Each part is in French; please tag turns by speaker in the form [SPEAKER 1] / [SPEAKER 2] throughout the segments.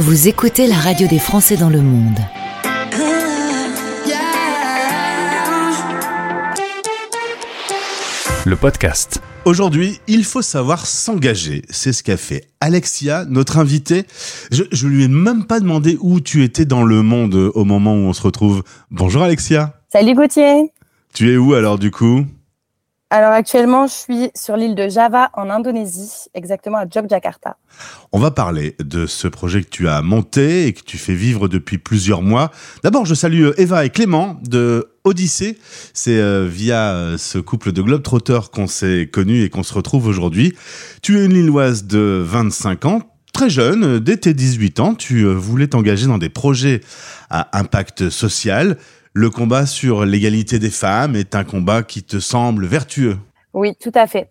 [SPEAKER 1] Vous écoutez la radio des Français dans le monde.
[SPEAKER 2] Le podcast.
[SPEAKER 3] Aujourd'hui, il faut savoir s'engager. C'est ce qu'a fait Alexia, notre invitée. Je, je lui ai même pas demandé où tu étais dans le monde au moment où on se retrouve. Bonjour Alexia.
[SPEAKER 4] Salut Gauthier.
[SPEAKER 3] Tu es où alors du coup?
[SPEAKER 4] Alors actuellement, je suis sur l'île de Java en Indonésie, exactement à Yogyakarta.
[SPEAKER 3] On va parler de ce projet que tu as monté et que tu fais vivre depuis plusieurs mois. D'abord, je salue Eva et Clément de Odyssée. C'est euh, via euh, ce couple de globetrotters qu'on s'est connus et qu'on se retrouve aujourd'hui. Tu es une Lilloise de 25 ans, très jeune, euh, dès tes 18 ans, tu euh, voulais t'engager dans des projets à impact social. Le combat sur l'égalité des femmes est un combat qui te semble vertueux.
[SPEAKER 4] Oui, tout à fait.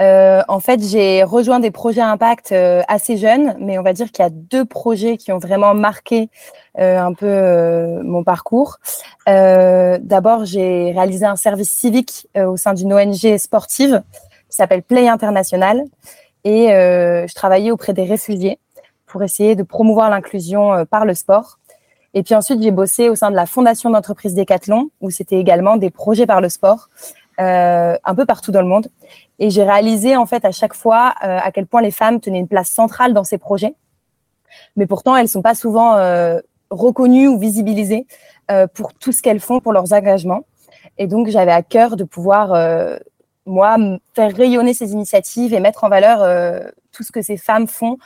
[SPEAKER 4] Euh, en fait, j'ai rejoint des projets impact euh, assez jeunes, mais on va dire qu'il y a deux projets qui ont vraiment marqué euh, un peu mon parcours. D'abord, j'ai réalisé un service civique au sein d'une ONG sportive qui s'appelle Play International, et je travaillais auprès des réfugiés pour essayer de promouvoir l'inclusion par le sport. Et puis ensuite, j'ai bossé au sein de la fondation d'entreprise Decathlon, où c'était également des projets par le sport, euh, un peu partout dans le monde. Et j'ai réalisé en fait à chaque fois euh, à quel point les femmes tenaient une place centrale dans ces projets. Mais pourtant, elles sont pas souvent euh, reconnues ou visibilisées euh, pour tout ce qu'elles font pour leurs engagements. Et donc, j'avais à cœur de pouvoir, euh, moi, faire rayonner ces initiatives et mettre en valeur euh, tout ce que ces femmes font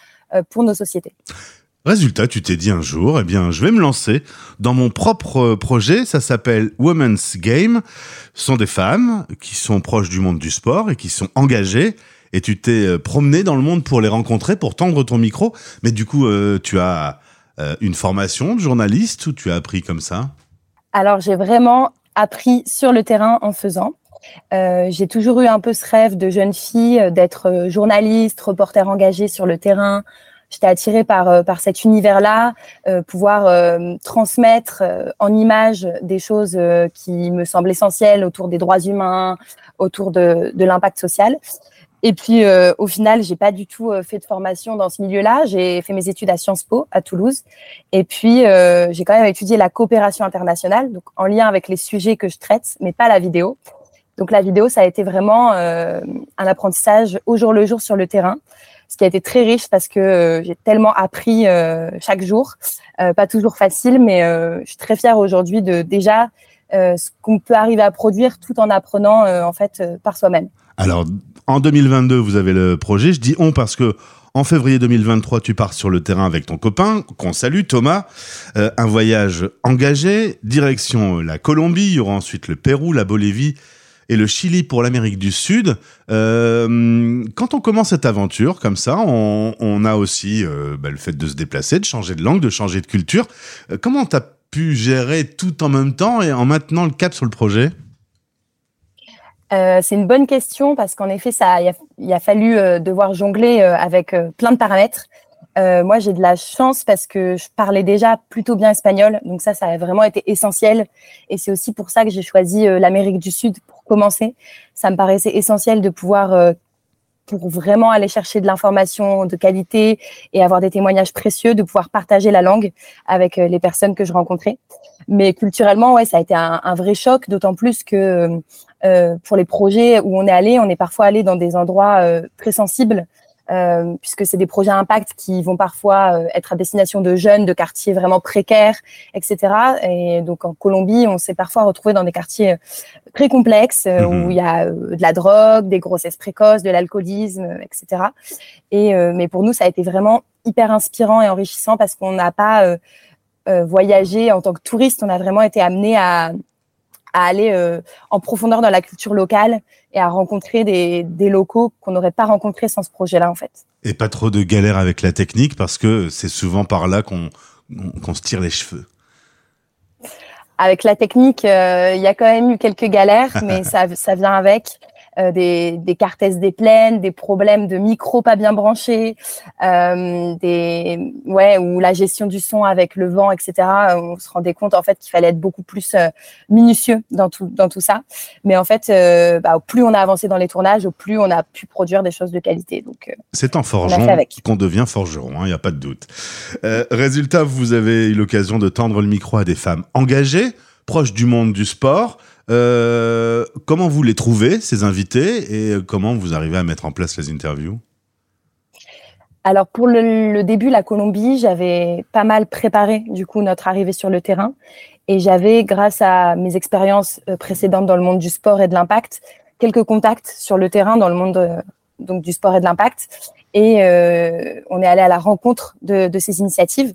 [SPEAKER 4] pour nos sociétés.
[SPEAKER 3] Résultat, tu t'es dit un jour, eh bien, je vais me lancer dans mon propre euh, projet. Ça s'appelle Women's Game. Ce sont des femmes qui sont proches du monde du sport et qui sont engagées. Et tu t'es euh, promené dans le monde pour les rencontrer, pour tendre ton micro. Mais du coup, euh, tu as une formation de journaliste ou tu as appris comme ça?
[SPEAKER 4] Alors, j'ai vraiment appris sur le terrain en faisant. J'ai toujours eu un peu ce rêve de jeune fille d'être journaliste, reporter engagé sur le terrain. J'étais attirée par, euh, par cet univers-là, euh, pouvoir euh, transmettre en images des choses qui me semblent essentielles autour des droits humains, autour de, de l'impact social. Et puis, au final, j'ai pas du tout fait de formation dans ce milieu-là. J'ai fait mes études à Sciences Po à Toulouse. Et puis, j'ai quand même étudié la coopération internationale, donc en lien avec les sujets que je traite, mais pas la vidéo. Donc, la vidéo, ça a été vraiment un apprentissage au jour le jour sur le terrain, ce qui a été très riche parce que euh, j'ai tellement appris euh, chaque jour. Euh, pas toujours facile, mais je suis très fière aujourd'hui de déjà ce qu'on peut arriver à produire tout en apprenant en fait par soi-même.
[SPEAKER 3] Alors, en 2022, vous avez le projet. Je dis on parce que en février 2023, tu pars sur le terrain avec ton copain, qu'on salue, Thomas. Un voyage engagé, direction la Colombie. Il y aura ensuite le Pérou, la Bolivie et le Chili pour l'Amérique du Sud. Euh, quand on commence cette aventure comme ça, on, a aussi euh, bah, le fait de se déplacer, de changer de langue, de changer de culture. Euh, comment t'as pu gérer tout en même temps et en maintenant le cap sur le projet?
[SPEAKER 4] C'est une bonne question parce qu'en effet, ça, il a, fallu devoir jongler avec plein de paramètres. Moi, j'ai de la chance parce que je parlais déjà plutôt bien espagnol, donc ça, ça a vraiment été essentiel. Et c'est aussi pour ça que j'ai choisi l'Amérique du Sud commencer. Ça me paraissait essentiel de pouvoir, euh, pour vraiment aller chercher de l'information de qualité et avoir des témoignages précieux, de pouvoir partager la langue avec euh, les personnes que je rencontrais. Mais culturellement, ouais, ça a été un, un vrai choc, d'autant plus que euh, pour les projets où on est allé, on est parfois allé dans des endroits euh, très sensibles, euh, puisque c'est des projets à impact qui vont parfois euh, être à destination de jeunes, de quartiers vraiment précaires, etc. Et donc en Colombie, on s'est parfois retrouvé dans des quartiers euh, très complexes euh,
[SPEAKER 3] Mhm.
[SPEAKER 4] où il y a euh, de la drogue, des grossesses précoces, de l'alcoolisme, euh, etc. Et euh, mais pour nous, ça a été vraiment hyper inspirant et enrichissant parce qu'on n'a pas euh, euh, voyagé en tant que touriste, on a vraiment été amené à à aller euh, en profondeur dans la culture locale et à rencontrer des, des locaux qu'on n'aurait pas rencontrés sans ce projet-là, en fait.
[SPEAKER 3] Et pas trop de galère avec la technique parce que c'est souvent par là qu'on qu'on se tire les cheveux.
[SPEAKER 4] Avec la technique, euh, il y a quand même eu quelques galères, mais ça, ça vient avec. Euh, des, des cartesses des plaines, des problèmes de micro pas bien branchés, euh, des ouais ou la gestion du son avec le vent, etc. On se rendait compte en fait qu'il fallait être beaucoup plus euh, minutieux dans tout dans tout ça. Mais en fait, euh, bah, au plus on a avancé dans les tournages, au plus on a pu produire des choses de qualité. Donc
[SPEAKER 3] c'est en forgeant qu'on devient forgeron, il hein, n'y a pas de doute. résultat, vous avez eu l'occasion de tendre le micro à des femmes engagées, proches du monde du sport. Euh, comment vous les trouvez, ces invités, et comment vous arrivez à mettre en place les interviews?
[SPEAKER 4] Alors pour le, début, la Colombie, j'avais pas mal préparé du coup notre arrivée sur le terrain. Et j'avais, grâce à mes expériences euh, précédentes dans le monde du sport et de l'impact, quelques contacts sur le terrain dans le monde euh, donc du sport et de l'impact. Et on est allé à la rencontre de, ces initiatives.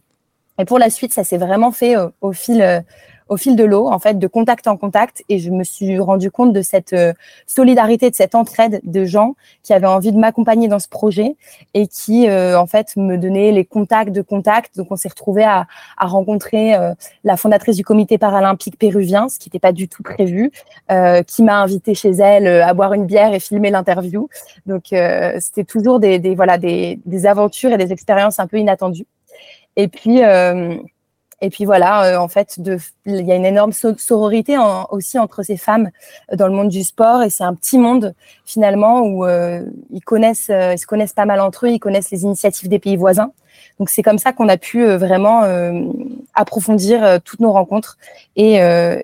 [SPEAKER 4] Et pour la suite, ça s'est vraiment fait au fil au fil de l'eau, en fait, de contact en contact. Et je me suis rendu compte de cette euh, solidarité, de cette entraide de gens qui avaient envie de m'accompagner dans ce projet et qui, euh, en fait, me donnaient les contacts de contacts. Donc, on s'est retrouvé à, à, rencontrer euh, la fondatrice du comité paralympique péruvien, ce qui n'était pas du tout prévu, qui m'a invité chez elle à boire une bière et filmer l'interview. Donc, c'était toujours des, des voilà des, des, aventures et des expériences un peu inattendues. Et puis, et puis voilà, euh, en fait, il y a une énorme sororité aussi entre ces femmes euh, dans le monde du sport et c'est un petit monde finalement où euh, ils connaissent, ils se connaissent pas mal entre eux, ils connaissent les initiatives des pays voisins. Donc c'est comme ça qu'on a pu vraiment approfondir toutes nos rencontres et,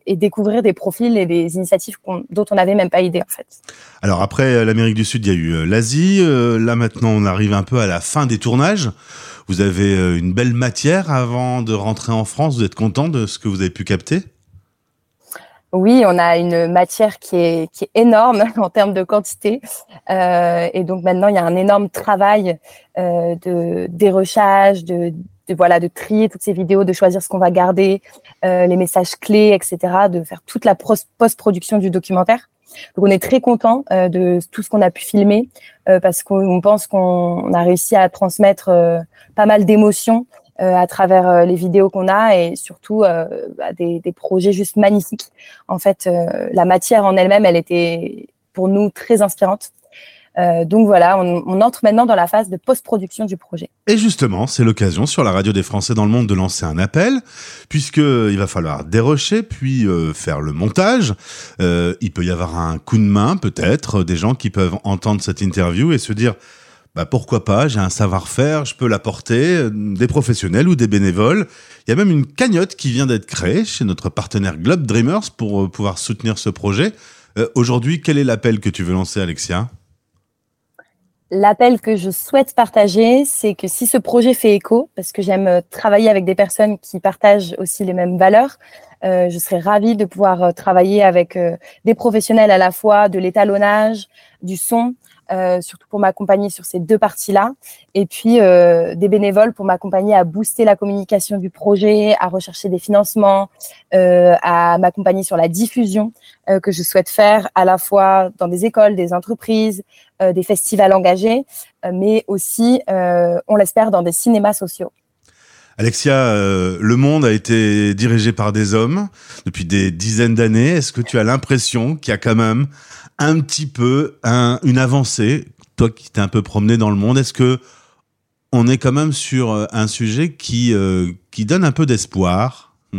[SPEAKER 4] et, découvrir des profils et des initiatives dont on n'avait même pas idée en fait.
[SPEAKER 3] Alors après l'Amérique du Sud, il y a eu l'Asie. là maintenant, on arrive un peu à la fin des tournages. Vous avez euh, une belle matière avant de rentrer en France. Vous êtes content de ce que vous avez pu capter?
[SPEAKER 4] Oui, on a une matière qui est, qui est énorme en termes de quantité. Euh, et donc maintenant, il y a un énorme travail euh, de dérochage, de, de, voilà, de trier toutes ces vidéos, de choisir ce qu'on va garder, euh, les messages clés, etc., de faire toute la post-production du documentaire. Donc on est très content euh, de tout ce qu'on a pu filmer euh, parce qu'on pense qu'on a réussi à transmettre euh, pas mal d'émotions à travers les vidéos qu'on a et surtout bah, des, des, projets juste magnifiques. En fait, la matière en elle-même, elle était pour nous très inspirante. Euh, donc voilà, on, entre maintenant dans la phase de post-production du projet.
[SPEAKER 3] Et justement, c'est l'occasion sur la radio des Français dans le monde de lancer un appel, puisque il va falloir dérocher puis euh, faire le montage. Euh, il peut y avoir un coup de main, peut-être, des gens qui peuvent entendre cette interview et se dire. Bah pourquoi pas, j'ai un savoir-faire, je peux l'apporter, des professionnels ou des bénévoles. Il y a même une cagnotte qui vient d'être créée chez notre partenaire Globe Dreamers pour pouvoir soutenir ce projet. Aujourd'hui, quel est l'appel que tu veux lancer, Alexia?
[SPEAKER 4] L'appel que je souhaite partager, c'est que si ce projet fait écho, parce que j'aime euh, travailler avec des personnes qui partagent aussi les mêmes valeurs, euh, je serais ravie de pouvoir euh, travailler avec des professionnels à la fois de l'étalonnage, du son, euh, surtout pour m'accompagner sur ces deux parties-là. Et puis euh, des bénévoles pour m'accompagner à booster la communication du projet, à rechercher des financements, euh, à m'accompagner sur la diffusion que je souhaite faire à la fois dans des écoles, des entreprises, des festivals engagés, mais aussi, on l'espère, dans des cinémas sociaux.
[SPEAKER 3] Alexia, le monde a été dirigé par des hommes depuis des dizaines d'années. Est-ce que tu as l'impression qu'il y a quand même un petit peu un, une avancée. Toi qui t'es un peu promené dans le monde, est-ce que on est quand même sur euh, un sujet qui, euh, qui donne un peu d'espoir?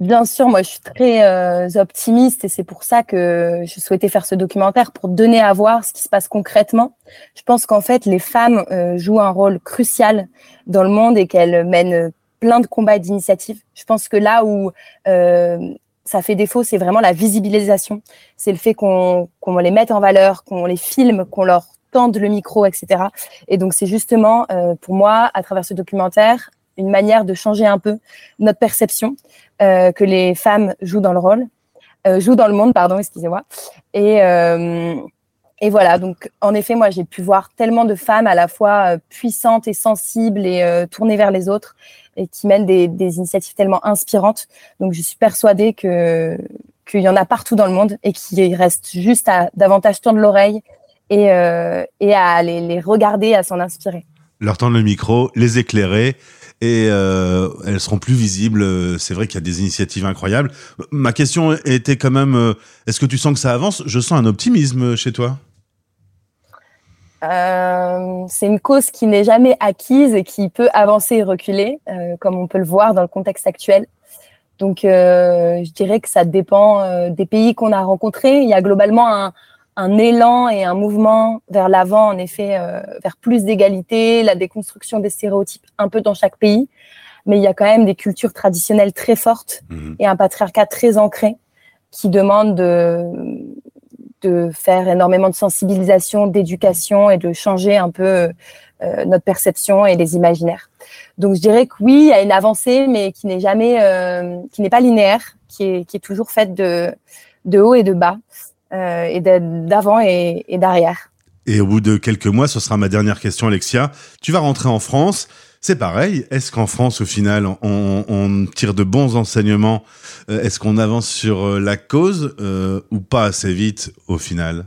[SPEAKER 4] Bien sûr, moi je suis très euh, optimiste et c'est pour ça que je souhaitais faire ce documentaire pour donner à voir ce qui se passe concrètement. Je pense qu'en fait les femmes jouent un rôle crucial dans le monde et qu'elles mènent plein de combats et d'initiatives. Je pense que là où ça fait défaut, c'est vraiment la visibilisation. C'est le fait qu'on les mette en valeur, qu'on les filme, qu'on leur tende le micro, etc. Et donc c'est justement euh, pour moi, à travers ce documentaire, une manière de changer un peu notre perception euh, que les femmes jouent dans le rôle, euh, jouent dans le monde, pardon, excusez-moi. Et et voilà, donc en effet, moi j'ai pu voir tellement de femmes à la fois puissantes et sensibles et tournées vers les autres et qui mènent des, initiatives tellement inspirantes. Donc je suis persuadée qu'il y en a partout dans le monde et qu'il reste juste à davantage tendre l'oreille et, euh, à les, les regarder, à s'en inspirer.
[SPEAKER 3] leur tendre le micro, les éclairer et euh, elles seront plus visibles. C'est vrai qu'il y a des initiatives incroyables. Ma question était quand même, euh, est-ce que tu sens que ça avance? Je sens un optimisme chez toi.
[SPEAKER 4] Euh, c'est une cause qui n'est jamais acquise et qui peut avancer et reculer, euh, comme on peut le voir dans le contexte actuel. Donc, euh, je dirais que ça dépend euh, des pays qu'on a rencontrés. Il y a globalement un, un élan et un mouvement vers l'avant, en effet, euh, vers plus d'égalité, la déconstruction des stéréotypes un peu dans chaque pays. Mais il y a quand même des cultures traditionnelles très fortes
[SPEAKER 3] Mhm.
[SPEAKER 4] et un patriarcat très ancré qui demande de, de faire énormément de sensibilisation, d'éducation et de changer un peu euh, notre perception et les imaginaires. Donc je dirais que oui, il y a une avancée, mais qui n'est jamais, euh, qui n'est pas linéaire, qui est, toujours faite de, de haut et de bas, euh, et d'a- d'avant et d'arrière.
[SPEAKER 3] Et au bout de quelques mois, ce sera ma dernière question, Alexia. Tu vas rentrer en France. C'est pareil. Est-ce qu'en France, au final, on, tire de bons enseignements Euh, Est-ce qu'on avance sur euh, la cause euh, ou pas assez vite au final?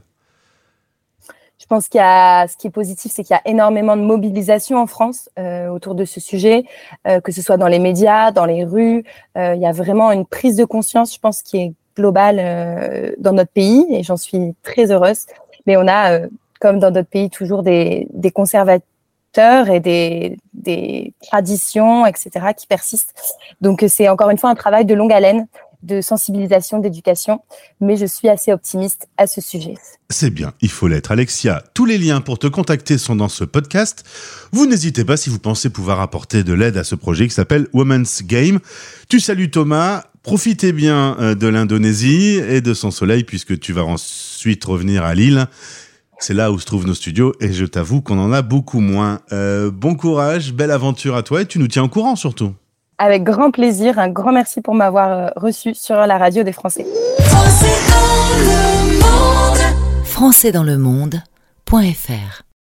[SPEAKER 4] Je pense qu'il y a, ce qui est positif, c'est qu'il y a énormément de mobilisation en France autour de ce sujet, que ce soit dans les médias, dans les rues. Il y a vraiment une prise de conscience, je pense, qui est globale dans notre pays, et j'en suis très heureuse. Mais on a, comme dans d'autres pays, toujours des, des et des, des traditions, etc., qui persistent. Donc, c'est encore une fois un travail de longue haleine de sensibilisation, d'éducation, mais je suis assez optimiste à ce sujet.
[SPEAKER 3] C'est bien, il faut l'être. Alexia, tous les liens pour te contacter sont dans ce podcast. Vous n'hésitez pas si vous pensez pouvoir apporter de l'aide à ce projet qui s'appelle Women's Game. Tu salues Thomas, profitez bien euh, de l'Indonésie et de son soleil puisque tu vas ensuite revenir à Lille. C'est là où se trouvent nos studios et je t'avoue qu'on en a beaucoup moins. Euh, bon courage, belle aventure à toi et tu nous tiens au courant surtout.
[SPEAKER 4] Avec grand plaisir, un grand merci pour m'avoir euh, reçu sur la radio des Français.
[SPEAKER 1] Français dans le monde.fr